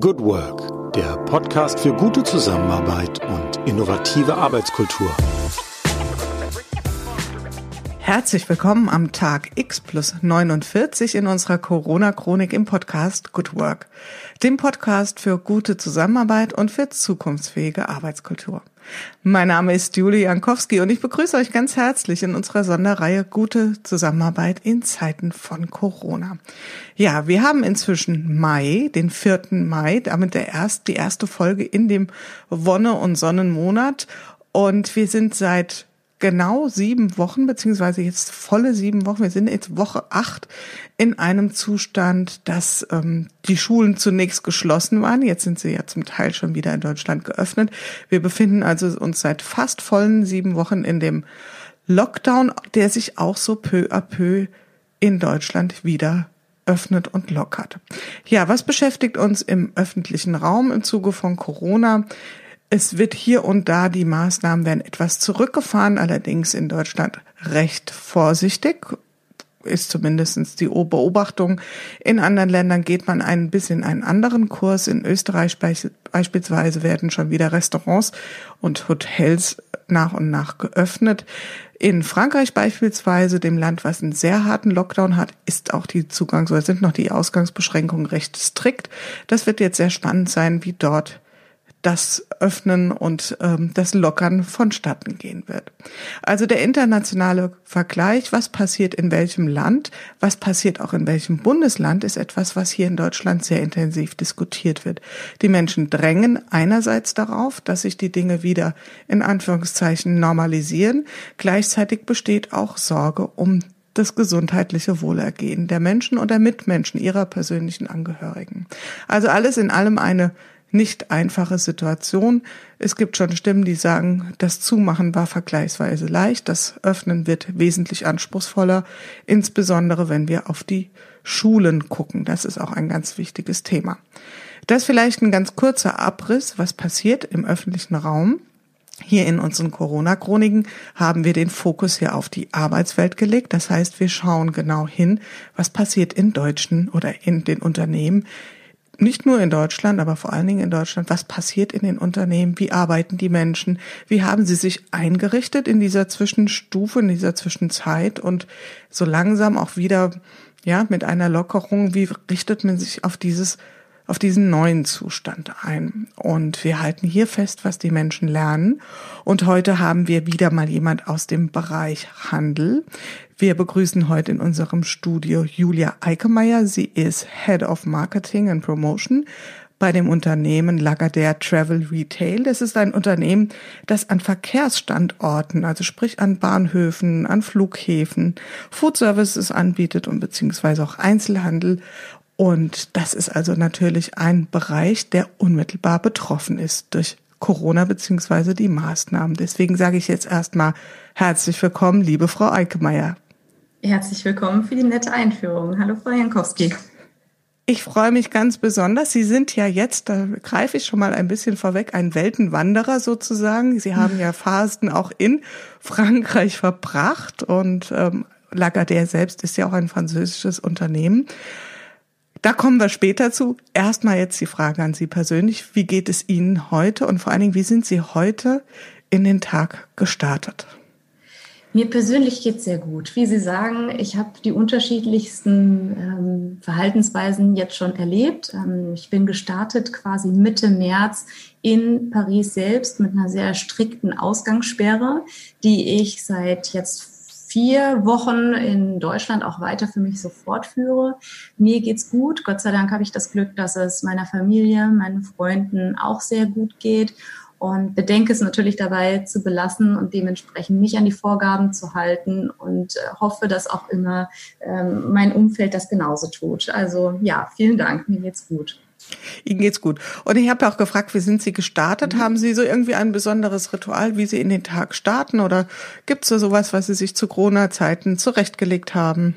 Good Work, der Podcast für gute Zusammenarbeit und innovative Arbeitskultur. Herzlich willkommen am Tag X plus 49 in unserer Corona-Chronik im Podcast Good Work, dem Podcast für gute Zusammenarbeit und für zukunftsfähige Arbeitskultur. Mein Name ist Julie Jankowski und ich begrüße euch ganz herzlich in unserer Sonderreihe Gute Zusammenarbeit in Zeiten von Corona. Ja, wir haben inzwischen Mai, den 4. Mai, damit der erst, die erste Folge in dem Wonne- und Sonnenmonat und wir sind seit genau sieben Wochen, beziehungsweise jetzt volle sieben Wochen, wir sind jetzt Woche acht in einem Zustand, dass ähm, die Schulen zunächst geschlossen waren. Jetzt sind sie ja zum Teil schon wieder in Deutschland geöffnet. Wir befinden also uns seit fast vollen sieben Wochen in dem Lockdown, der sich auch so peu à peu in Deutschland wieder öffnet und lockert. Ja, was beschäftigt uns im öffentlichen Raum im Zuge von Corona? Es wird hier und da, die Maßnahmen werden etwas zurückgefahren, allerdings in Deutschland recht vorsichtig ist zumindestens die Beobachtung. In anderen Ländern geht man ein bisschen einen anderen Kurs. In Österreich beispielsweise werden schon wieder Restaurants und Hotels nach und nach geöffnet. In Frankreich beispielsweise, dem Land, was einen sehr harten Lockdown hat, ist auch die Zugangs- oder sind noch die Ausgangsbeschränkungen recht strikt. Das wird jetzt sehr spannend sein, wie dort das Öffnen und ähm, das Lockern vonstatten gehen wird. Also der internationale Vergleich, was passiert in welchem Land, was passiert auch in welchem Bundesland, ist etwas, was hier in Deutschland sehr intensiv diskutiert wird. Die Menschen drängen einerseits darauf, dass sich die Dinge wieder in Anführungszeichen normalisieren. Gleichzeitig besteht auch Sorge um das gesundheitliche Wohlergehen der Menschen und der Mitmenschen ihrer persönlichen Angehörigen. Also alles in allem eine nicht einfache Situation. Es gibt schon Stimmen, die sagen, das Zumachen war vergleichsweise leicht, das Öffnen wird wesentlich anspruchsvoller, insbesondere wenn wir auf die Schulen gucken. Das ist auch ein ganz wichtiges Thema. Das vielleicht ein ganz kurzer Abriss, was passiert im öffentlichen Raum. Hier in unseren Corona-Chroniken haben wir den Fokus hier auf die Arbeitswelt gelegt. Das heißt, wir schauen genau hin, was passiert in deutschen oder in den Unternehmen, nicht nur in Deutschland, aber vor allen Dingen in Deutschland, was passiert in den Unternehmen, wie arbeiten die Menschen, wie haben sie sich eingerichtet in dieser Zwischenstufe, in dieser Zwischenzeit? Und so langsam auch wieder, ja, mit einer Lockerung, wie richtet man sich auf dieses auf diesen neuen Zustand ein. Und wir halten hier fest, was die Menschen lernen. Und heute haben wir wieder mal jemand aus dem Bereich Handel. Wir begrüßen heute in unserem Studio Julia Eikemeyer. Sie ist Head of Marketing and Promotion bei dem Unternehmen Lagardère Travel Retail. Das ist ein Unternehmen, das an Verkehrsstandorten, also sprich an Bahnhöfen, an Flughäfen, Food Services anbietet und beziehungsweise auch Einzelhandel und das ist also natürlich ein Bereich, der unmittelbar betroffen ist durch Corona beziehungsweise die Maßnahmen. Deswegen sage ich jetzt erstmal herzlich willkommen, liebe Frau Eikemeyer. Herzlich willkommen für die nette Einführung. Hallo, Frau Jankowski. Ich freue mich ganz besonders. Sie sind ja jetzt, da greife ich schon mal ein bisschen vorweg, ein Weltenwanderer sozusagen. Sie haben ja Phasen auch in Frankreich verbracht und ähm, Lagardère selbst ist ja auch ein französisches Unternehmen. Da kommen wir später zu. Erstmal jetzt die Frage an Sie persönlich. Wie geht es Ihnen heute und vor allen Dingen, wie sind Sie heute in den Tag gestartet? Mir persönlich geht es sehr gut. Wie Sie sagen, ich habe die unterschiedlichsten ähm, Verhaltensweisen jetzt schon erlebt. Ähm, ich bin gestartet quasi Mitte März in Paris selbst mit einer sehr strikten Ausgangssperre, die ich seit jetzt vier Wochen in Deutschland auch weiter für mich so fortführe. Mir geht's gut. Gott sei Dank habe ich das Glück, dass es meiner Familie, meinen Freunden auch sehr gut geht und bedenke es natürlich dabei zu belassen und dementsprechend mich an die Vorgaben zu halten und äh, hoffe, dass auch immer ähm, mein Umfeld das genauso tut. Also ja, vielen Dank, mir geht's gut. Ihnen geht's gut. Und ich habe auch gefragt, wie sind Sie gestartet? Mhm. Haben Sie so irgendwie ein besonderes Ritual, wie Sie in den Tag starten? Oder gibt's da sowas, was Sie sich zu Corona-Zeiten zurechtgelegt haben?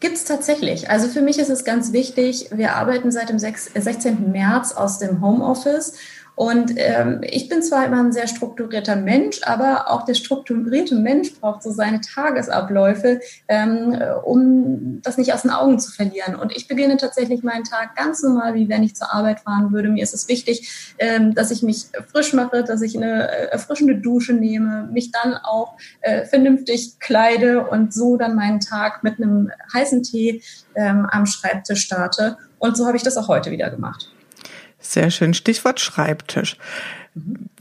Gibt's tatsächlich. Also für mich ist es ganz wichtig, wir arbeiten seit dem 16. März aus dem Homeoffice Und ähm, ich bin zwar immer ein sehr strukturierter Mensch, aber auch der strukturierte Mensch braucht so seine Tagesabläufe, ähm, um das nicht aus den Augen zu verlieren. Und ich beginne tatsächlich meinen Tag ganz normal, wie wenn ich zur Arbeit fahren würde. Mir ist es wichtig, ähm, dass ich mich frisch mache, dass ich eine äh, erfrischende Dusche nehme, mich dann auch äh, vernünftig kleide und so dann meinen Tag mit einem heißen Tee ähm, am Schreibtisch starte. Und so habe ich das auch heute wieder gemacht. Sehr schön. Stichwort Schreibtisch.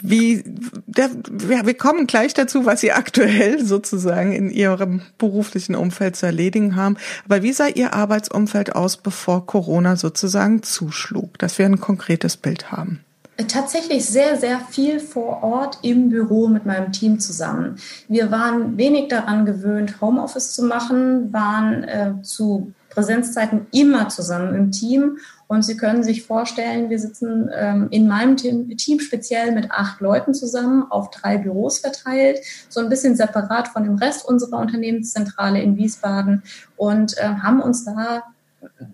Wie, der, ja, wir kommen gleich dazu, was Sie aktuell sozusagen in Ihrem beruflichen Umfeld zu erledigen haben. Aber wie sah Ihr Arbeitsumfeld aus, bevor Corona sozusagen zuschlug, dass wir ein konkretes Bild haben? Tatsächlich sehr, sehr viel vor Ort im Büro mit meinem Team zusammen. Wir waren wenig daran gewöhnt, Homeoffice zu machen, waren äh, zu Präsenzzeiten immer zusammen im Team. Und Sie können sich vorstellen, wir sitzen ähm, in meinem Team, Team, speziell mit acht Leuten zusammen auf drei Büros verteilt, so ein bisschen separat von dem Rest unserer Unternehmenszentrale in Wiesbaden und äh, haben uns da,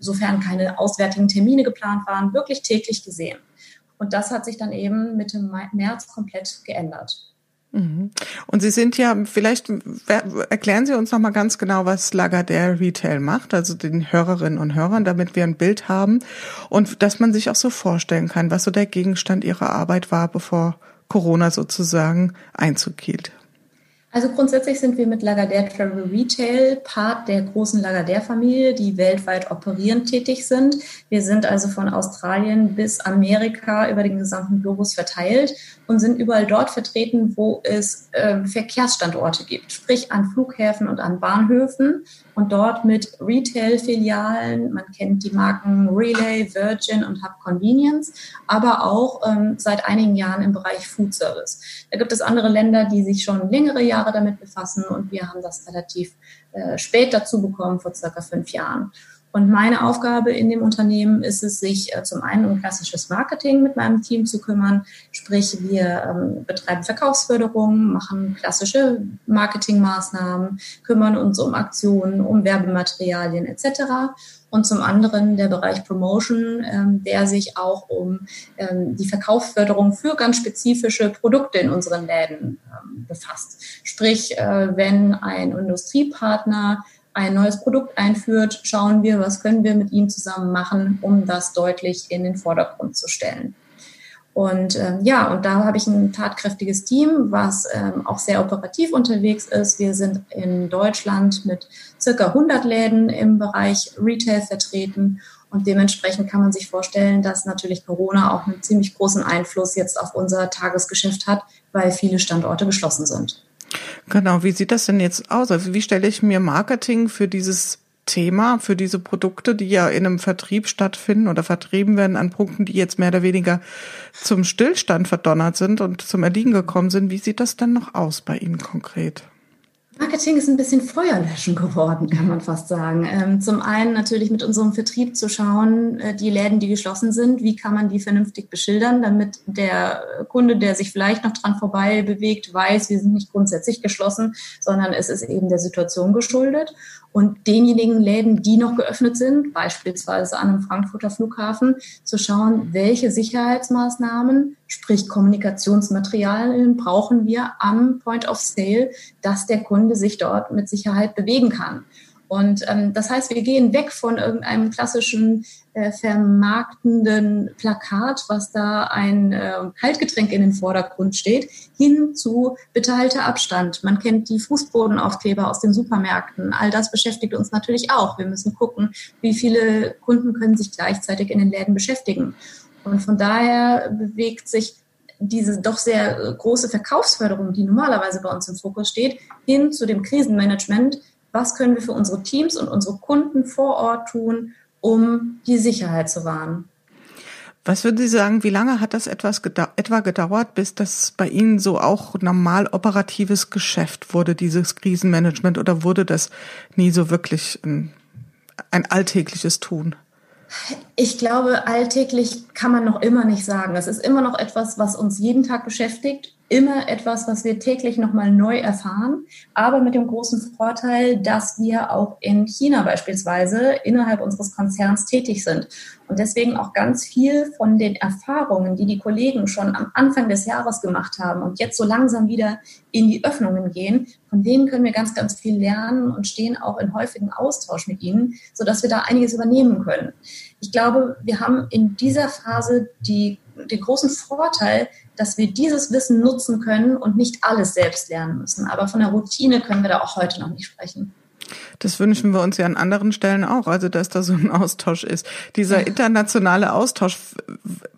sofern keine auswärtigen Termine geplant waren, wirklich täglich gesehen. Und das hat sich dann eben Mitte März komplett geändert. Mhm. Und Sie sind ja, vielleicht erklären Sie uns noch mal ganz genau, was Lagardère Retail macht, also den Hörerinnen und Hörern, damit wir ein Bild haben und dass man sich auch so vorstellen kann, was so der Gegenstand Ihrer Arbeit war, bevor Corona sozusagen Einzug hielt. Also grundsätzlich sind wir mit Lagardère Travel Retail Part der großen Lagardère-Familie, die weltweit operierend tätig sind. Wir sind also von Australien bis Amerika über den gesamten Globus verteilt und sind überall dort vertreten, wo es äh, Verkehrsstandorte gibt, sprich an Flughäfen und an Bahnhöfen und dort mit Retail-Filialen. Man kennt die Marken Relay, Virgin und Hub Convenience, aber auch ähm, seit einigen Jahren im Bereich Food Service. Da gibt es andere Länder, die sich schon längere Jahre damit befassen und wir haben das relativ äh, spät dazu bekommen, vor circa fünf Jahren. Und meine Aufgabe in dem Unternehmen ist es, sich äh, zum einen um klassisches Marketing mit meinem Team zu kümmern. Sprich, wir ähm, betreiben Verkaufsförderung, machen klassische Marketingmaßnahmen, kümmern uns um Aktionen, um Werbematerialien etc. Und zum anderen der Bereich Promotion, ähm, der sich auch um ähm, die Verkaufsförderung für ganz spezifische Produkte in unseren Läden befasst. Sprich, äh, wenn ein Industriepartner ein neues Produkt einführt, schauen wir, was können wir mit ihm zusammen machen, um das deutlich in den Vordergrund zu stellen. Und ähm, ja, und da habe ich ein tatkräftiges Team, was ähm, auch sehr operativ unterwegs ist. Wir sind in Deutschland mit circa 100 Läden im Bereich Retail vertreten. Und dementsprechend kann man sich vorstellen, dass natürlich Corona auch einen ziemlich großen Einfluss jetzt auf unser Tagesgeschäft hat, weil viele Standorte geschlossen sind. Genau, wie sieht das denn jetzt aus? Also wie stelle ich mir Marketing für dieses Thema, für diese Produkte, die ja in einem Vertrieb stattfinden oder vertrieben werden an Punkten, die jetzt mehr oder weniger zum Stillstand verdonnert sind und zum Erliegen gekommen sind. Wie sieht das denn noch aus bei Ihnen konkret? Marketing ist ein bisschen Feuerlöschen geworden, kann man fast sagen. Ähm, zum einen natürlich mit unserem Vertrieb zu schauen, äh, die Läden, die geschlossen sind, wie kann man die vernünftig beschildern, damit der Kunde, der sich vielleicht noch dran vorbei bewegt, weiß, wir sind nicht grundsätzlich geschlossen, sondern es ist eben der Situation geschuldet. Und denjenigen Läden, die noch geöffnet sind, beispielsweise an einem Frankfurter Flughafen, zu schauen, welche Sicherheitsmaßnahmen, sprich Kommunikationsmaterialien brauchen wir am Point of Sale, dass der Kunde sich dort mit Sicherheit bewegen kann. Und ähm, das heißt, wir gehen weg von irgendeinem klassischen äh, vermarktenden Plakat, was da ein äh, Kaltgetränk in den Vordergrund steht, hin zu bitte halte Abstand. Man kennt die Fußbodenaufkleber aus den Supermärkten. All das beschäftigt uns natürlich auch. Wir müssen gucken, wie viele Kunden können sich gleichzeitig in den Läden beschäftigen. Und von daher bewegt sich diese doch sehr große Verkaufsförderung, die normalerweise bei uns im Fokus steht, hin zu dem Krisenmanagement, was können wir für unsere Teams und unsere Kunden vor Ort tun, um die Sicherheit zu wahren. Was würden Sie sagen, wie lange hat das etwas gedau etwa gedauert, bis das bei Ihnen so auch normal operatives Geschäft wurde, dieses Krisenmanagement, oder wurde das nie so wirklich ein, ein alltägliches Tun? Ich glaube, alltäglich kann man noch immer nicht sagen. Es ist immer noch etwas, was uns jeden Tag beschäftigt immer etwas, was wir täglich nochmal neu erfahren, aber mit dem großen Vorteil, dass wir auch in China beispielsweise innerhalb unseres Konzerns tätig sind und deswegen auch ganz viel von den Erfahrungen, die die Kollegen schon am Anfang des Jahres gemacht haben und jetzt so langsam wieder in die Öffnungen gehen, von denen können wir ganz, ganz viel lernen und stehen auch in häufigen Austausch mit ihnen, sodass wir da einiges übernehmen können. Ich glaube, wir haben in dieser Phase die, den großen Vorteil, dass wir dieses Wissen nutzen können und nicht alles selbst lernen müssen. Aber von der Routine können wir da auch heute noch nicht sprechen. Das wünschen wir uns ja an anderen Stellen auch, also dass da so ein Austausch ist. Dieser internationale Austausch,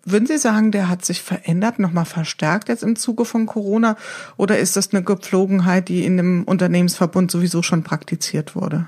würden Sie sagen, der hat sich verändert, nochmal verstärkt jetzt im Zuge von Corona? Oder ist das eine Gepflogenheit, die in dem Unternehmensverbund sowieso schon praktiziert wurde?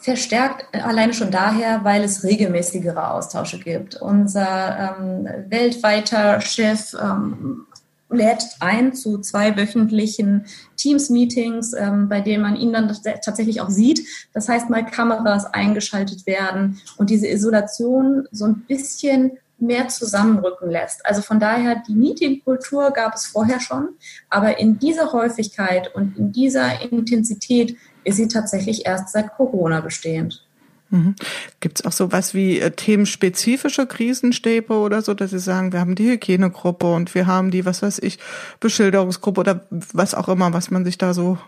Verstärkt alleine schon daher, weil es regelmäßigere Austausche gibt. Unser ähm, weltweiter Chef ähm, lädt ein zu zwei wöchentlichen Teams-Meetings, ähm, bei denen man ihn dann tatsächlich auch sieht. Das heißt, mal Kameras eingeschaltet werden und diese Isolation so ein bisschen mehr zusammenrücken lässt. Also von daher, die Meetingkultur gab es vorher schon, aber in dieser Häufigkeit und in dieser Intensität ist sie tatsächlich erst seit Corona bestehend. Mhm. Gibt es auch so was wie äh, themenspezifische Krisenstäbe oder so, dass Sie sagen, wir haben die Hygienegruppe und wir haben die, was weiß ich, Beschilderungsgruppe oder was auch immer, was man sich da so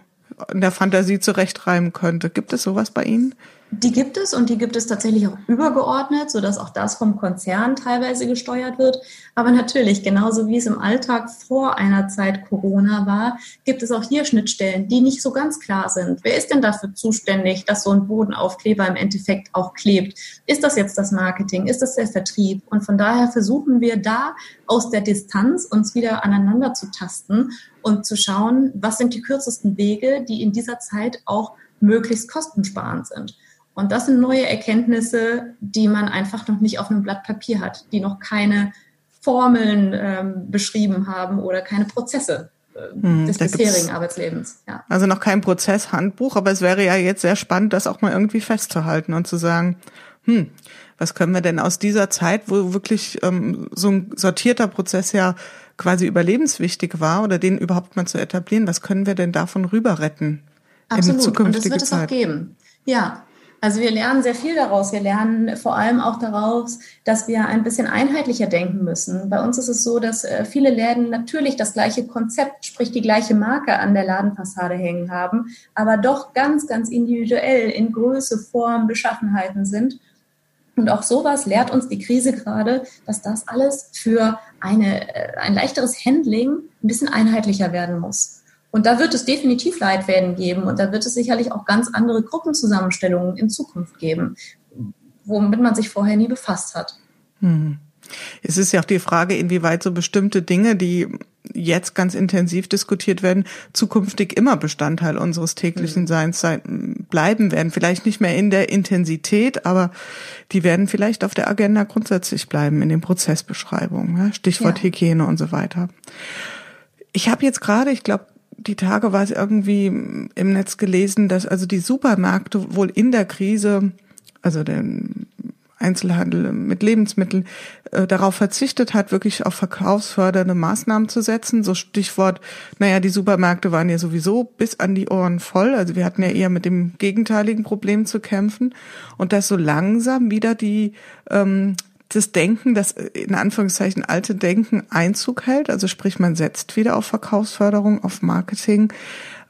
in der Fantasie zurechtreimen könnte. Gibt es sowas bei Ihnen? Die gibt es und die gibt es tatsächlich auch übergeordnet, sodass auch das vom Konzern teilweise gesteuert wird. Aber natürlich, genauso wie es im Alltag vor einer Zeit Corona war, gibt es auch hier Schnittstellen, die nicht so ganz klar sind. Wer ist denn dafür zuständig, dass so ein Bodenaufkleber im Endeffekt auch klebt? Ist das jetzt das Marketing? Ist das der Vertrieb? Und von daher versuchen wir da aus der Distanz uns wieder aneinander zu tasten und zu schauen, was sind die kürzesten Wege, die in dieser Zeit auch möglichst kostensparend sind. Und das sind neue Erkenntnisse, die man einfach noch nicht auf einem Blatt Papier hat, die noch keine Formeln ähm, beschrieben haben oder keine Prozesse äh, hm, des bisherigen Arbeitslebens. Ja. Also noch kein Prozesshandbuch, aber es wäre ja jetzt sehr spannend, das auch mal irgendwie festzuhalten und zu sagen, hm, was können wir denn aus dieser Zeit, wo wirklich ähm, so ein sortierter Prozess ja quasi überlebenswichtig war oder den überhaupt mal zu etablieren, was können wir denn davon rüber retten? Absolut. Und das wird es auch geben. Ja, also wir lernen sehr viel daraus. Wir lernen vor allem auch daraus, dass wir ein bisschen einheitlicher denken müssen. Bei uns ist es so, dass äh, viele Läden natürlich das gleiche Konzept, sprich die gleiche Marke an der Ladenfassade hängen haben, aber doch ganz, ganz individuell in Größe, Form, Beschaffenheiten sind. Und auch sowas lehrt uns die Krise gerade, dass das alles für eine, äh, ein leichteres Handling ein bisschen einheitlicher werden muss. Und da wird es definitiv Leitfäden geben und da wird es sicherlich auch ganz andere Gruppenzusammenstellungen in Zukunft geben, womit man sich vorher nie befasst hat. Hm. Es ist ja auch die Frage, inwieweit so bestimmte Dinge, die jetzt ganz intensiv diskutiert werden, zukünftig immer Bestandteil unseres täglichen mhm. Seins sein, bleiben werden. Vielleicht nicht mehr in der Intensität, aber die werden vielleicht auf der Agenda grundsätzlich bleiben in den Prozessbeschreibungen. Stichwort ja. Hygiene und so weiter. Ich habe jetzt gerade, ich glaube, die Tage war es irgendwie im Netz gelesen, dass also die Supermärkte wohl in der Krise, also den Einzelhandel mit Lebensmitteln, äh, darauf verzichtet hat, wirklich auf verkaufsfördernde Maßnahmen zu setzen. So Stichwort, naja, die Supermärkte waren ja sowieso bis an die Ohren voll. Also wir hatten ja eher mit dem gegenteiligen Problem zu kämpfen. Und dass so langsam wieder die ähm, das Denken, das in Anführungszeichen alte Denken Einzug hält. Also sprich, man setzt wieder auf Verkaufsförderung, auf Marketing.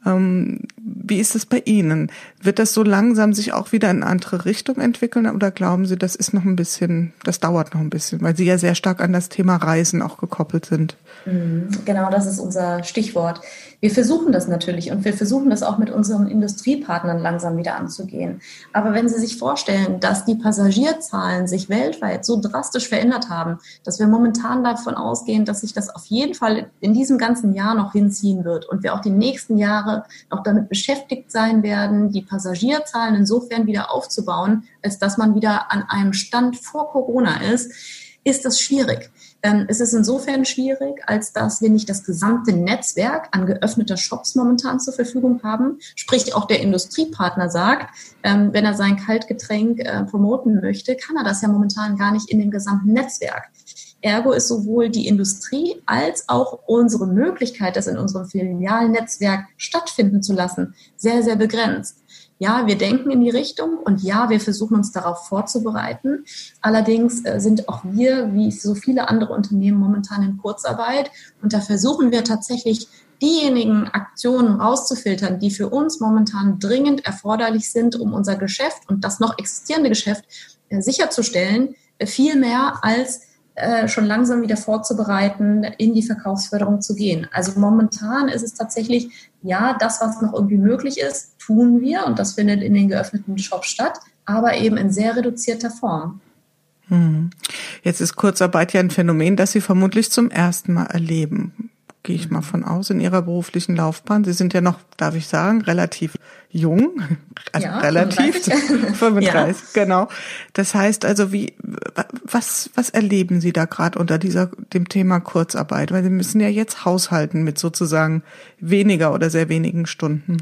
Ähm, wie ist es bei Ihnen? Wird das so langsam sich auch wieder in eine andere Richtung entwickeln oder glauben Sie, das ist noch ein bisschen, das dauert noch ein bisschen, weil Sie ja sehr stark an das Thema Reisen auch gekoppelt sind? Mhm, genau, das ist unser Stichwort. Wir versuchen das natürlich und wir versuchen das auch mit unseren Industriepartnern langsam wieder anzugehen. Aber wenn Sie sich vorstellen, dass die Passagierzahlen sich weltweit so drastisch verändert haben, dass wir momentan davon ausgehen, dass sich das auf jeden Fall in diesem ganzen Jahr noch hinziehen wird und wir auch die nächsten Jahre noch damit beschäftigt sein werden, die Passagierzahlen insofern wieder aufzubauen, als dass man wieder an einem Stand vor Corona ist, ist das schwierig. Ähm, es ist insofern schwierig, als dass wir nicht das gesamte Netzwerk an geöffneter Shops momentan zur Verfügung haben. Sprich, auch der Industriepartner sagt, ähm, wenn er sein Kaltgetränk äh, promoten möchte, kann er das ja momentan gar nicht in dem gesamten Netzwerk. Ergo ist sowohl die Industrie als auch unsere Möglichkeit, das in unserem Filialnetzwerk stattfinden zu lassen, sehr, sehr begrenzt. Ja, wir denken in die Richtung und ja, wir versuchen uns darauf vorzubereiten. Allerdings äh, sind auch wir, wie so viele andere Unternehmen, momentan in Kurzarbeit und da versuchen wir tatsächlich diejenigen Aktionen rauszufiltern, die für uns momentan dringend erforderlich sind, um unser Geschäft und das noch existierende Geschäft äh, sicherzustellen, äh, viel mehr als äh, schon langsam wieder vorzubereiten, in die Verkaufsförderung zu gehen. Also momentan ist es tatsächlich, ja, das, was noch irgendwie möglich ist, tun wir und das findet in den geöffneten Shops statt, aber eben in sehr reduzierter Form. Hm. Jetzt ist Kurzarbeit ja ein Phänomen, das Sie vermutlich zum ersten Mal erleben gehe ich mal von aus, in Ihrer beruflichen Laufbahn. Sie sind ja noch, darf ich sagen, relativ jung, also ja, relativ 35, 35 ja. genau. Das heißt also, wie was was erleben Sie da gerade unter dieser dem Thema Kurzarbeit? Weil Sie müssen ja jetzt haushalten mit sozusagen weniger oder sehr wenigen Stunden.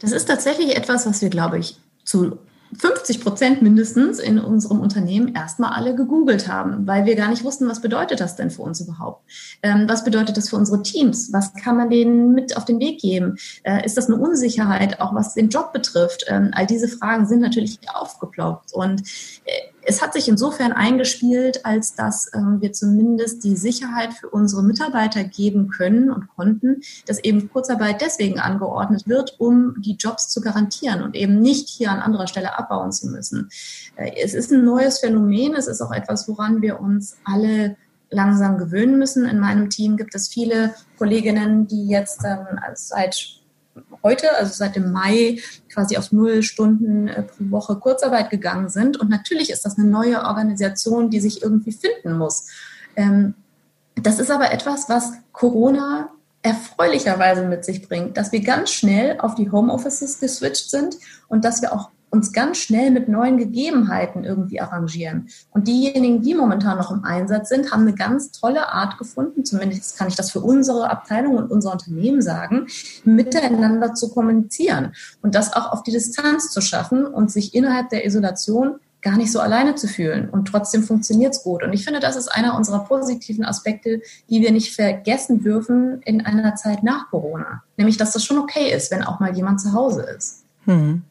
Das ist tatsächlich etwas, was wir, glaube ich, zu 50 Prozent mindestens in unserem Unternehmen erstmal alle gegoogelt haben, weil wir gar nicht wussten, was bedeutet das denn für uns überhaupt? Ähm, was bedeutet das für unsere Teams? Was kann man denen mit auf den Weg geben? Äh, ist das eine Unsicherheit, auch was den Job betrifft? Ähm, all diese Fragen sind natürlich aufgeploppt und äh, es hat sich insofern eingespielt, als dass ähm, wir zumindest die Sicherheit für unsere Mitarbeiter geben können und konnten, dass eben Kurzarbeit deswegen angeordnet wird, um die Jobs zu garantieren und eben nicht hier an anderer Stelle abbauen zu müssen. Äh, es ist ein neues Phänomen, es ist auch etwas, woran wir uns alle langsam gewöhnen müssen. In meinem Team gibt es viele Kolleginnen, die jetzt ähm, seit heute, also seit dem Mai, quasi auf null Stunden äh, pro Woche Kurzarbeit gegangen sind. Und natürlich ist das eine neue Organisation, die sich irgendwie finden muss. Ähm, das ist aber etwas, was Corona erfreulicherweise mit sich bringt, dass wir ganz schnell auf die Homeoffices geswitcht sind und dass wir auch uns ganz schnell mit neuen Gegebenheiten irgendwie arrangieren. Und diejenigen, die momentan noch im Einsatz sind, haben eine ganz tolle Art gefunden, zumindest kann ich das für unsere Abteilung und unser Unternehmen sagen, miteinander zu kommunizieren und das auch auf die Distanz zu schaffen und sich innerhalb der Isolation gar nicht so alleine zu fühlen. Und trotzdem funktioniert es gut. Und ich finde, das ist einer unserer positiven Aspekte, die wir nicht vergessen dürfen in einer Zeit nach Corona. Nämlich, dass das schon okay ist, wenn auch mal jemand zu Hause ist. Hm.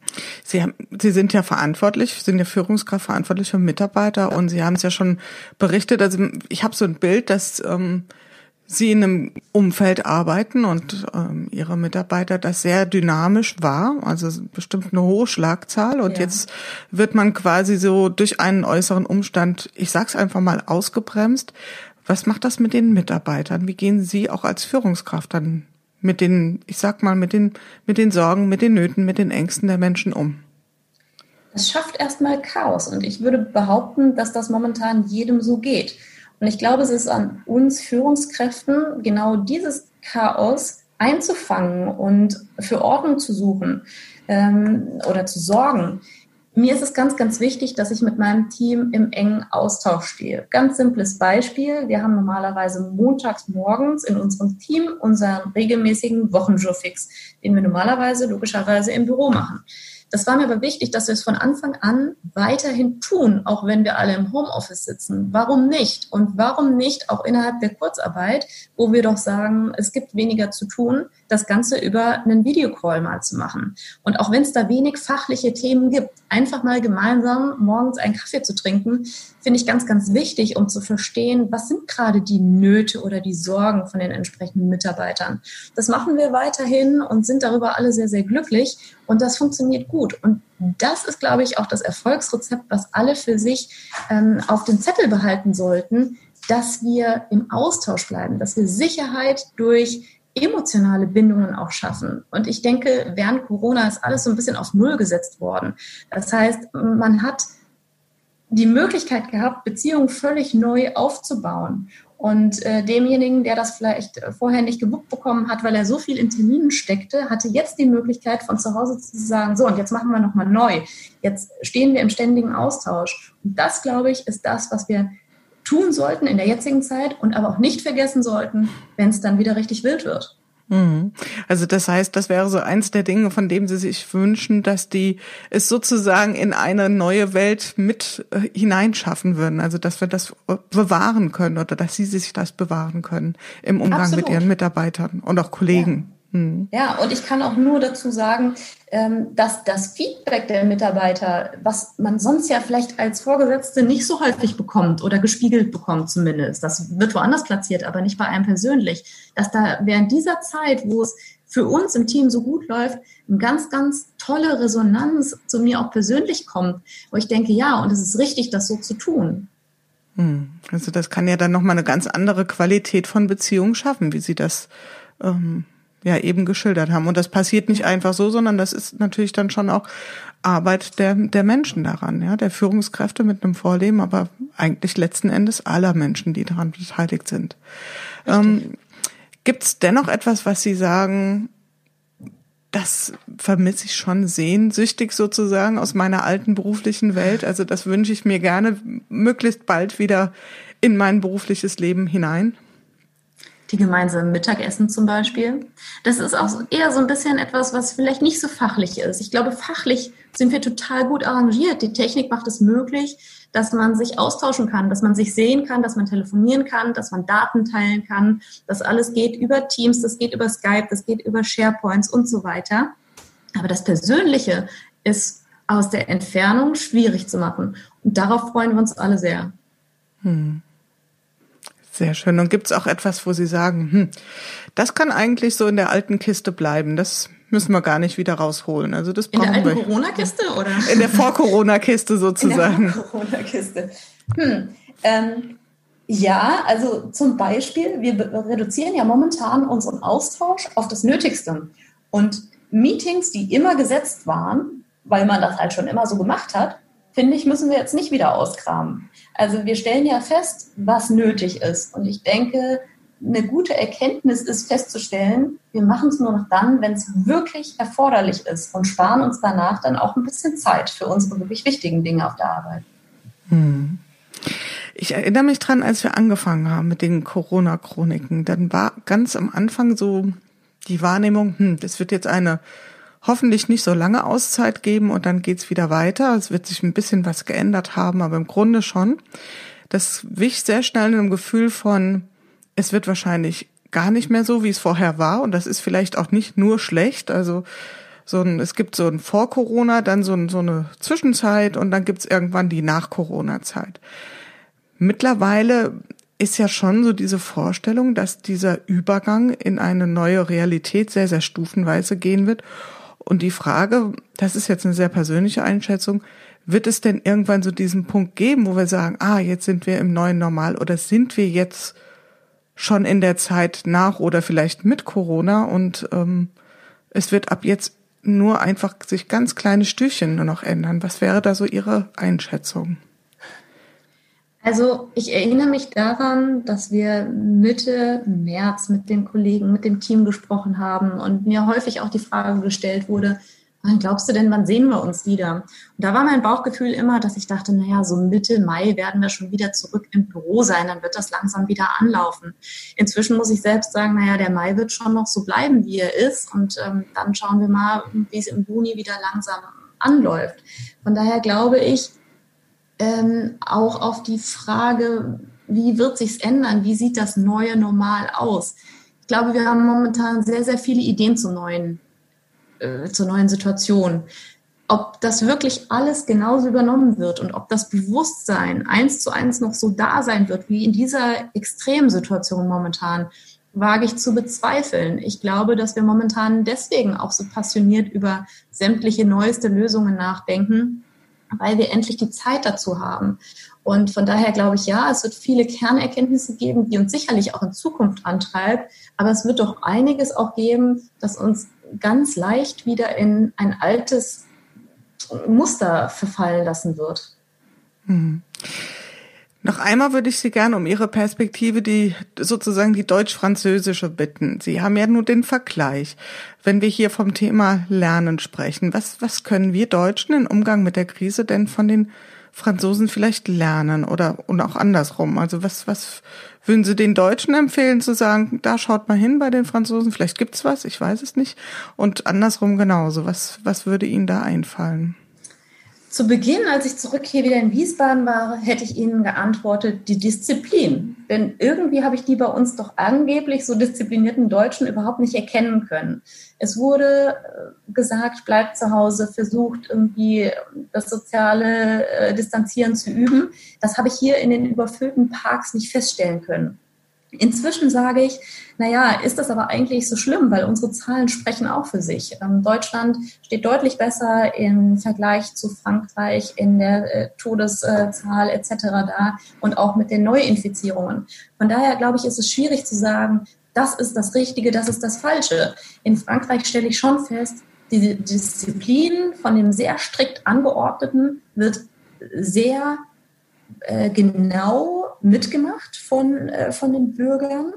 Sie, haben, Sie sind ja verantwortlich, sind ja Führungskraft verantwortlich für Mitarbeiter und Sie haben es ja schon berichtet. Also ich habe so ein Bild, dass ähm, Sie in einem Umfeld arbeiten und ähm, Ihre Mitarbeiter das sehr dynamisch war, also bestimmt eine hohe Schlagzahl. Und ja. jetzt wird man quasi so durch einen äußeren Umstand, ich sag's einfach mal, ausgebremst. Was macht das mit den Mitarbeitern? Wie gehen Sie auch als Führungskraft dann mit den, ich sag mal, mit den, mit den Sorgen, mit den Nöten, mit den Ängsten der Menschen um? Das schafft erstmal Chaos und ich würde behaupten, dass das momentan jedem so geht. Und ich glaube, es ist an uns Führungskräften, genau dieses Chaos einzufangen und für Ordnung zu suchen ähm, oder zu sorgen. Mir ist es ganz, ganz wichtig, dass ich mit meinem Team im engen Austausch stehe. Ganz simples Beispiel. Wir haben normalerweise montags morgens in unserem Team unseren regelmäßigen Wochenjourfix, den wir normalerweise logischerweise im Büro machen. Das war mir aber wichtig, dass wir es von Anfang an weiterhin tun, auch wenn wir alle im Homeoffice sitzen. Warum nicht? Und warum nicht auch innerhalb der Kurzarbeit, wo wir doch sagen, es gibt weniger zu tun, das Ganze über einen Videocall mal zu machen. Und auch wenn es da wenig fachliche Themen gibt, einfach mal gemeinsam morgens einen Kaffee zu trinken, finde ich ganz, ganz wichtig, um zu verstehen, was sind gerade die Nöte oder die Sorgen von den entsprechenden Mitarbeitern. Das machen wir weiterhin und sind darüber alle sehr, sehr glücklich. Und das funktioniert gut. Und das ist, glaube ich, auch das Erfolgsrezept, was alle für sich ähm, auf den Zettel behalten sollten, dass wir im Austausch bleiben, dass wir Sicherheit durch emotionale Bindungen auch schaffen. Und ich denke, während Corona ist alles so ein bisschen auf Null gesetzt worden. Das heißt, man hat die Möglichkeit gehabt, Beziehungen völlig neu aufzubauen. Und äh, demjenigen, der das vielleicht vorher nicht gebucht bekommen hat, weil er so viel in Terminen steckte, hatte jetzt die Möglichkeit, von zu Hause zu sagen, so, und jetzt machen wir nochmal neu. Jetzt stehen wir im ständigen Austausch. Und das, glaube ich, ist das, was wir tun sollten in der jetzigen Zeit und aber auch nicht vergessen sollten, wenn es dann wieder richtig wild wird. Mhm. Also das heißt, das wäre so eins der Dinge, von dem Sie sich wünschen, dass die es sozusagen in eine neue Welt mit äh, hineinschaffen würden. Also dass wir das äh, bewahren können oder dass Sie sich das bewahren können im Umgang Absolut. mit Ihren Mitarbeitern und auch Kollegen. Ja. Mhm. Ja, und ich kann auch nur dazu sagen, ähm, dass das Feedback der Mitarbeiter, was man sonst ja vielleicht als Vorgesetzte nicht so häufig bekommt oder gespiegelt bekommt zumindest, das wird woanders platziert, aber nicht bei einem persönlich, dass da während dieser Zeit, wo es für uns im Team so gut läuft, eine ganz, ganz tolle Resonanz zu mir auch persönlich kommt, wo ich denke, ja, und es ist richtig, das so zu tun. Hm. Also das kann ja dann nochmal eine ganz andere Qualität von Beziehungen schaffen, wie Sie das ähm, ja eben geschildert haben. Und das passiert nicht einfach so, sondern das ist natürlich dann schon auch Arbeit der, der Menschen daran, ja, der Führungskräfte mit einem Vorleben, aber eigentlich letzten Endes aller Menschen, die daran beteiligt sind. Ähm, Gibt es dennoch etwas, was Sie sagen, das vermisse ich schon sehnsüchtig sozusagen aus meiner alten beruflichen Welt. Also das wünsche ich mir gerne möglichst bald wieder in mein berufliches Leben hinein die gemeinsamen Mittagessen zum Beispiel. Das ist auch eher so ein bisschen etwas, was vielleicht nicht so fachlich ist. Ich glaube, fachlich sind wir total gut arrangiert. Die Technik macht es möglich, dass man sich austauschen kann, dass man sich sehen kann, dass man telefonieren kann, dass man Daten teilen kann. Das alles geht über Teams, das geht über Skype, das geht über SharePoints und so weiter. Aber das Persönliche ist aus der Entfernung schwierig zu machen. Und darauf freuen wir uns alle sehr. Hm. Sehr schön. Und gibt es auch etwas, wo Sie sagen, hm, das kann eigentlich so in der alten Kiste bleiben. Das müssen wir gar nicht wieder rausholen. Also das brauchen in der alten Corona-Kiste oder? In der Vor-Corona-Kiste sozusagen. In der Vor-Corona-Kiste. Hm. Ähm, ja, also zum Beispiel, wir reduzieren ja momentan unseren Austausch auf das Nötigste. Und Meetings, die immer gesetzt waren, weil man das halt schon immer so gemacht hat, finde ich, müssen wir jetzt nicht wieder auskramen. Also wir stellen ja fest, was nötig ist. Und ich denke, eine gute Erkenntnis ist festzustellen, wir machen es nur noch dann, wenn es wirklich erforderlich ist und sparen uns danach dann auch ein bisschen Zeit für unsere wirklich wichtigen Dinge auf der Arbeit. Hm. Ich erinnere mich dran, als wir angefangen haben mit den Corona-Chroniken, dann war ganz am Anfang so die Wahrnehmung, hm, das wird jetzt eine hoffentlich nicht so lange Auszeit geben und dann geht's wieder weiter. Es wird sich ein bisschen was geändert haben, aber im Grunde schon. Das wich sehr schnell in einem Gefühl von, es wird wahrscheinlich gar nicht mehr so, wie es vorher war. Und das ist vielleicht auch nicht nur schlecht. Also so ein, es gibt so ein Vor-Corona, dann so, ein, so eine Zwischenzeit und dann gibt's irgendwann die Nach-Corona-Zeit. Mittlerweile ist ja schon so diese Vorstellung, dass dieser Übergang in eine neue Realität sehr, sehr stufenweise gehen wird und die Frage, das ist jetzt eine sehr persönliche Einschätzung, wird es denn irgendwann so diesen Punkt geben, wo wir sagen, ah, jetzt sind wir im neuen Normal oder sind wir jetzt schon in der Zeit nach oder vielleicht mit Corona und ähm, es wird ab jetzt nur einfach sich ganz kleine Stückchen nur noch ändern. Was wäre da so Ihre Einschätzung? Also ich erinnere mich daran, dass wir Mitte März mit den Kollegen, mit dem Team gesprochen haben und mir häufig auch die Frage gestellt wurde, wann glaubst du denn, wann sehen wir uns wieder? Und da war mein Bauchgefühl immer, dass ich dachte, naja, so Mitte Mai werden wir schon wieder zurück im Büro sein, dann wird das langsam wieder anlaufen. Inzwischen muss ich selbst sagen, naja, der Mai wird schon noch so bleiben, wie er ist und ähm, dann schauen wir mal, wie es im Juni wieder langsam anläuft. Von daher glaube ich, ähm, auch auf die Frage, wie wird sich's ändern? Wie sieht das neue Normal aus? Ich glaube, wir haben momentan sehr, sehr viele Ideen zu neuen, äh, zur neuen Situation. Ob das wirklich alles genauso übernommen wird und ob das Bewusstsein eins zu eins noch so da sein wird wie in dieser Extremsituation momentan, wage ich zu bezweifeln. Ich glaube, dass wir momentan deswegen auch so passioniert über sämtliche neueste Lösungen nachdenken, weil wir endlich die Zeit dazu haben. Und von daher glaube ich, ja, es wird viele Kernerkenntnisse geben, die uns sicherlich auch in Zukunft antreibt. Aber es wird doch einiges auch geben, das uns ganz leicht wieder in ein altes Muster verfallen lassen wird. Hm. Noch einmal würde ich Sie gerne um Ihre Perspektive, die sozusagen die deutsch-französische bitten. Sie haben ja nur den Vergleich. Wenn wir hier vom Thema Lernen sprechen, was, was können wir Deutschen im Umgang mit der Krise denn von den Franzosen vielleicht lernen oder und auch andersrum? Also was, was würden Sie den Deutschen empfehlen zu sagen, da schaut mal hin bei den Franzosen, vielleicht gibt's was, ich weiß es nicht. Und andersrum genauso. Was, was würde Ihnen da einfallen? Zu Beginn, als ich zurück hier wieder in Wiesbaden war, hätte ich Ihnen geantwortet, die Disziplin. Denn irgendwie habe ich die bei uns doch angeblich so disziplinierten Deutschen überhaupt nicht erkennen können. Es wurde äh, gesagt, bleibt zu Hause, versucht irgendwie das soziale äh, Distanzieren zu üben. Das habe ich hier in den überfüllten Parks nicht feststellen können. Inzwischen sage ich, naja, ist das aber eigentlich so schlimm, weil unsere Zahlen sprechen auch für sich. Ähm, Deutschland steht deutlich besser im Vergleich zu Frankreich in der äh, Todeszahl etc. da und auch mit den Neuinfizierungen. Von daher glaube ich, ist es schwierig zu sagen, das ist das Richtige, das ist das Falsche. In Frankreich stelle ich schon fest, die Disziplin von dem sehr strikt angeordneten wird sehr äh, genau mitgemacht von, äh, von den Bürgern.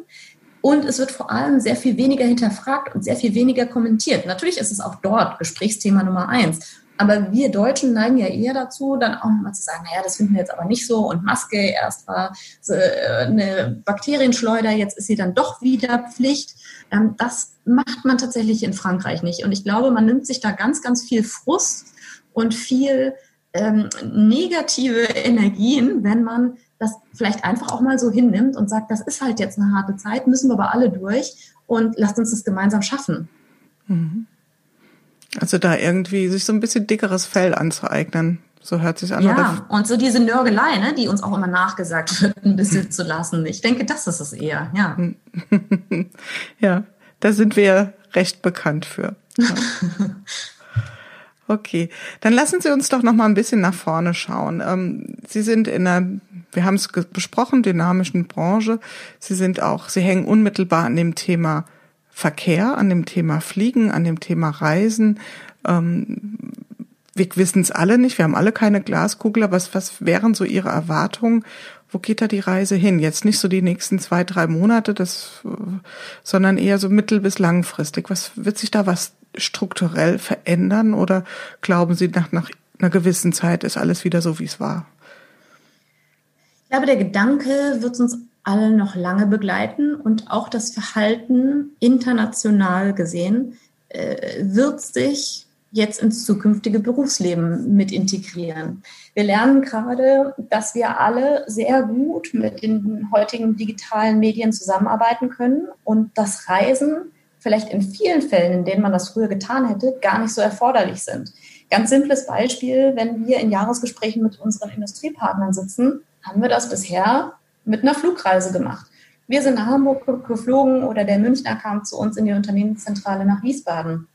Und es wird vor allem sehr viel weniger hinterfragt und sehr viel weniger kommentiert. Natürlich ist es auch dort Gesprächsthema Nummer eins. Aber wir Deutschen neigen ja eher dazu, dann auch mal zu sagen, naja, das finden wir jetzt aber nicht so. Und Maske, erst war äh, eine Bakterienschleuder, jetzt ist sie dann doch wieder Pflicht. Ähm, das macht man tatsächlich in Frankreich nicht. Und ich glaube, man nimmt sich da ganz, ganz viel Frust und viel ähm, negative Energien, wenn man das vielleicht einfach auch mal so hinnimmt und sagt, das ist halt jetzt eine harte Zeit, müssen wir aber alle durch und lasst uns das gemeinsam schaffen. Mhm. Also da irgendwie sich so ein bisschen dickeres Fell anzueignen. So hört sich an. Ja, und so diese Nörgelei, ne, die uns auch immer nachgesagt wird, ein bisschen zu lassen. Ich denke, das ist es eher, ja. ja, da sind wir recht bekannt für. Ja. Okay, dann lassen Sie uns doch noch mal ein bisschen nach vorne schauen. Ähm, Sie sind in einer, wir haben es besprochen, dynamischen Branche. Sie sind auch, Sie hängen unmittelbar an dem Thema Verkehr, an dem Thema Fliegen, an dem Thema Reisen. Ähm, wir wissen es alle nicht, wir haben alle keine Glaskugel, aber was, was wären so Ihre Erwartungen? Wo geht da die Reise hin? Jetzt nicht so die nächsten zwei, drei Monate, das, sondern eher so mittel- bis langfristig. Was wird sich da was strukturell verändern oder glauben Sie, nach, nach einer gewissen Zeit ist alles wieder so, wie es war? Ich glaube, der Gedanke wird uns alle noch lange begleiten und auch das Verhalten international gesehen äh, wird sich jetzt ins zukünftige Berufsleben mit integrieren. Wir lernen gerade, dass wir alle sehr gut mit den heutigen digitalen Medien zusammenarbeiten können und das Reisen vielleicht in vielen Fällen, in denen man das früher getan hätte, gar nicht so erforderlich sind. Ganz simples Beispiel, wenn wir in Jahresgesprächen mit unseren Industriepartnern sitzen, haben wir das bisher mit einer Flugreise gemacht. Wir sind nach Hamburg geflogen oder der Münchner kam zu uns in die Unternehmenszentrale nach Wiesbaden.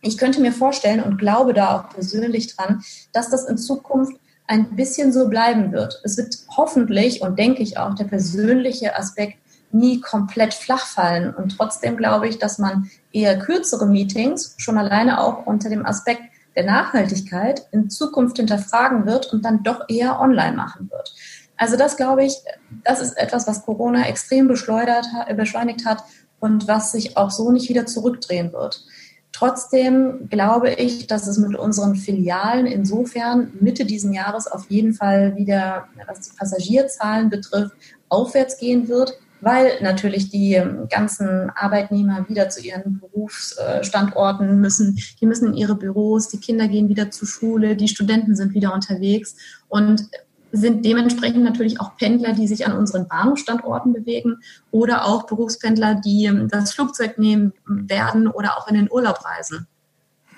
Ich könnte mir vorstellen und glaube da auch persönlich dran, dass das in Zukunft ein bisschen so bleiben wird. Es wird hoffentlich und denke ich auch der persönliche Aspekt nie komplett flach fallen. Und trotzdem glaube ich, dass man eher kürzere Meetings schon alleine auch unter dem Aspekt der Nachhaltigkeit in Zukunft hinterfragen wird und dann doch eher online machen wird. Also das glaube ich, das ist etwas, was Corona extrem beschleudert, beschleunigt hat und was sich auch so nicht wieder zurückdrehen wird. Trotzdem glaube ich, dass es mit unseren Filialen insofern Mitte diesen Jahres auf jeden Fall wieder, was die Passagierzahlen betrifft, aufwärts gehen wird, weil natürlich die ähm, ganzen Arbeitnehmer wieder zu ihren Berufsstandorten müssen. Die müssen in ihre Büros, die Kinder gehen wieder zur Schule, die Studenten sind wieder unterwegs und sind dementsprechend natürlich auch Pendler, die sich an unseren Bahnhofstandorten bewegen oder auch Berufspendler, die ähm, das Flugzeug nehmen werden oder auch in den Urlaub reisen.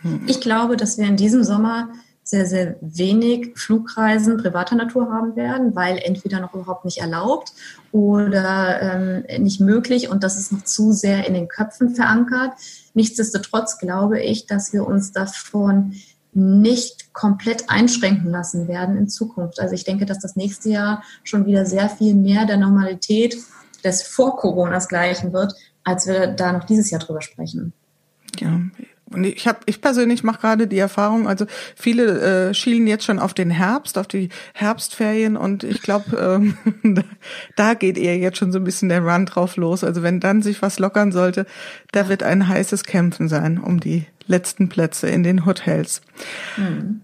Hm. Ich glaube, dass wir in diesem Sommer sehr, sehr wenig Flugreisen privater Natur haben werden, weil entweder noch überhaupt nicht erlaubt oder ähm, nicht möglich und das ist noch zu sehr in den Köpfen verankert. Nichtsdestotrotz glaube ich, dass wir uns davon nicht komplett einschränken lassen werden in Zukunft. Also ich denke, dass das nächste Jahr schon wieder sehr viel mehr der Normalität des Vor-Coronas gleichen wird, als wir da noch dieses Jahr drüber sprechen. Ja, und ich habe, ich persönlich mache gerade die Erfahrung, also viele äh, schielen jetzt schon auf den Herbst, auf die Herbstferien und ich glaube, ähm, da geht eher jetzt schon so ein bisschen der Run drauf los. Also wenn dann sich was lockern sollte, da wird ein heißes Kämpfen sein um die letzten Plätze in den Hotels. Mhm.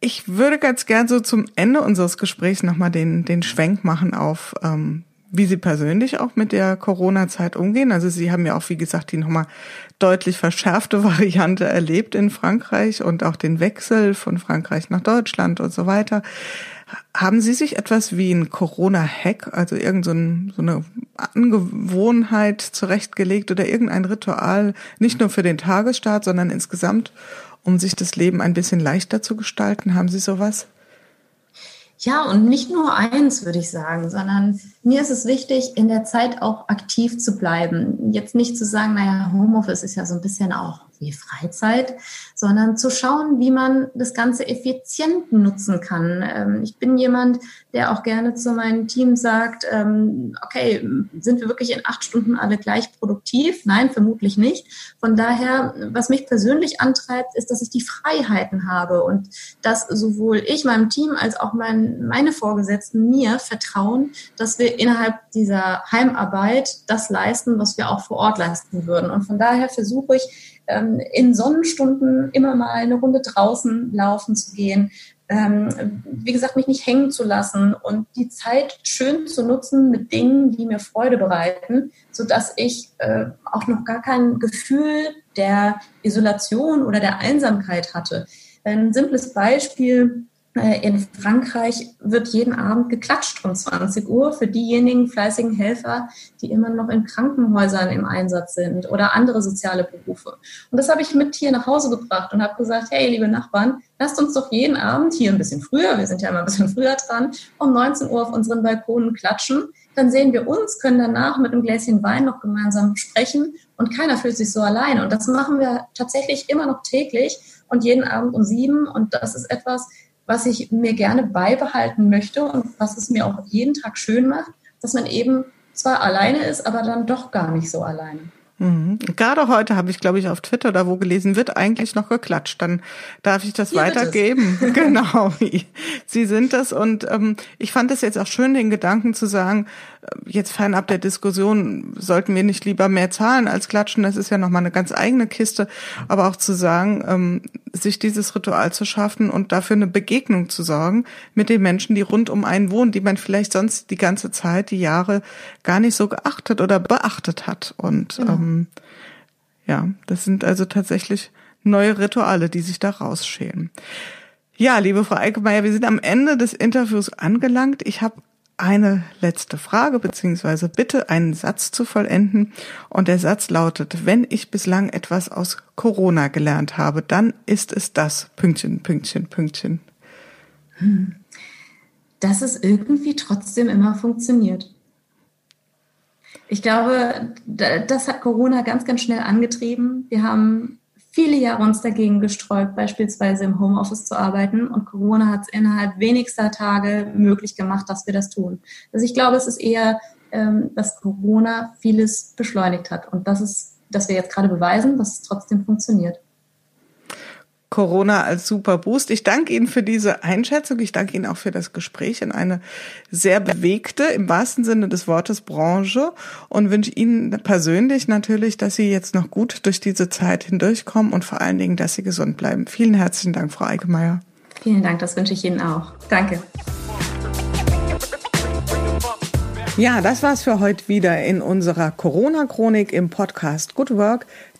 Ich würde ganz gern so zum Ende unseres Gesprächs nochmal den, den Schwenk machen auf, ähm, wie Sie persönlich auch mit der Corona-Zeit umgehen. Also Sie haben ja auch, wie gesagt, die nochmal deutlich verschärfte Variante erlebt in Frankreich und auch den Wechsel von Frankreich nach Deutschland und so weiter. Haben Sie sich etwas wie ein Corona-Hack, also irgendeine so, eine Angewohnheit zurechtgelegt oder irgendein Ritual, nicht nur für den Tagesstart, sondern insgesamt, um sich das Leben ein bisschen leichter zu gestalten? Haben Sie sowas? Ja, und nicht nur eins, würde ich sagen, sondern mir ist es wichtig, in der Zeit auch aktiv zu bleiben. Jetzt nicht zu sagen, naja, Homeoffice ist ja so ein bisschen auch wie Freizeit, sondern zu schauen, wie man das Ganze effizient nutzen kann. Ähm, ich bin jemand, der auch gerne zu meinem Team sagt, ähm, okay, sind wir wirklich in acht Stunden alle gleich produktiv? Nein, vermutlich nicht. Von daher, was mich persönlich antreibt, ist, dass ich die Freiheiten habe und dass sowohl ich meinem Team als auch mein, meine Vorgesetzten mir vertrauen, dass wir innerhalb dieser Heimarbeit das leisten, was wir auch vor Ort leisten würden. Und von daher versuche ich, ähm, in Sonnenstunden immer mal eine Runde draußen laufen zu gehen. Ähm, wie gesagt, mich nicht hängen zu lassen und die Zeit schön zu nutzen mit Dingen, die mir Freude bereiten, so dass ich äh, auch noch gar kein Gefühl der Isolation oder der Einsamkeit hatte. Ein simples Beispiel, in Frankreich wird jeden Abend geklatscht um 20 Uhr für diejenigen fleißigen Helfer, die immer noch in Krankenhäusern im Einsatz sind oder andere soziale Berufe. Und das habe ich mit hier nach Hause gebracht und habe gesagt, hey, liebe Nachbarn, lasst uns doch jeden Abend hier ein bisschen früher, wir sind ja immer ein bisschen früher dran, um 19 Uhr auf unseren Balkonen klatschen. Dann sehen wir uns, können danach mit einem Gläschen Wein noch gemeinsam sprechen und keiner fühlt sich so allein. Und das machen wir tatsächlich immer noch täglich und jeden Abend um sieben. Und das ist etwas, was ich mir gerne beibehalten möchte und was es mir auch jeden Tag schön macht, dass man eben zwar alleine ist, aber dann doch gar nicht so alleine. Mhm. Gerade heute habe ich, glaube ich, auf Twitter da wo gelesen, wird eigentlich noch geklatscht. Dann darf ich das Hier weitergeben. genau. Sie sind das. Und ähm, ich fand es jetzt auch schön, den Gedanken zu sagen, jetzt fernab der Diskussion, sollten wir nicht lieber mehr zahlen als klatschen, das ist ja nochmal eine ganz eigene Kiste, aber auch zu sagen, ähm, sich dieses Ritual zu schaffen und dafür eine Begegnung zu sorgen mit den Menschen, die rund um einen wohnen, die man vielleicht sonst die ganze Zeit, die Jahre gar nicht so geachtet oder beachtet hat. Und genau. ähm, ja, das sind also tatsächlich neue Rituale, die sich da rausschälen. Ja, liebe Frau Eickemeyer, wir sind am Ende des Interviews angelangt. Ich habe eine letzte Frage beziehungsweise bitte einen Satz zu vollenden. Und der Satz lautet, wenn ich bislang etwas aus Corona gelernt habe, dann ist es das. Pünktchen, Pünktchen, Pünktchen. Hm. Dass es irgendwie trotzdem immer funktioniert. Ich glaube, das hat Corona ganz, ganz schnell angetrieben. Wir haben viele Jahre uns dagegen gesträubt, beispielsweise im Homeoffice zu arbeiten. Und Corona hat es innerhalb wenigster Tage möglich gemacht, dass wir das tun. Also ich glaube, es ist eher, ähm, dass Corona vieles beschleunigt hat. Und das ist, dass wir jetzt gerade beweisen, dass es trotzdem funktioniert. Corona als super Boost. Ich danke Ihnen für diese Einschätzung. Ich danke Ihnen auch für das Gespräch in eine sehr bewegte, im wahrsten Sinne des Wortes, Branche und wünsche Ihnen persönlich natürlich, dass Sie jetzt noch gut durch diese Zeit hindurchkommen und vor allen Dingen, dass Sie gesund bleiben. Vielen herzlichen Dank, Frau Eickemeier. Vielen Dank, das wünsche ich Ihnen auch. Danke. Ja, das war's für heute wieder in unserer Corona-Chronik im Podcast Good Work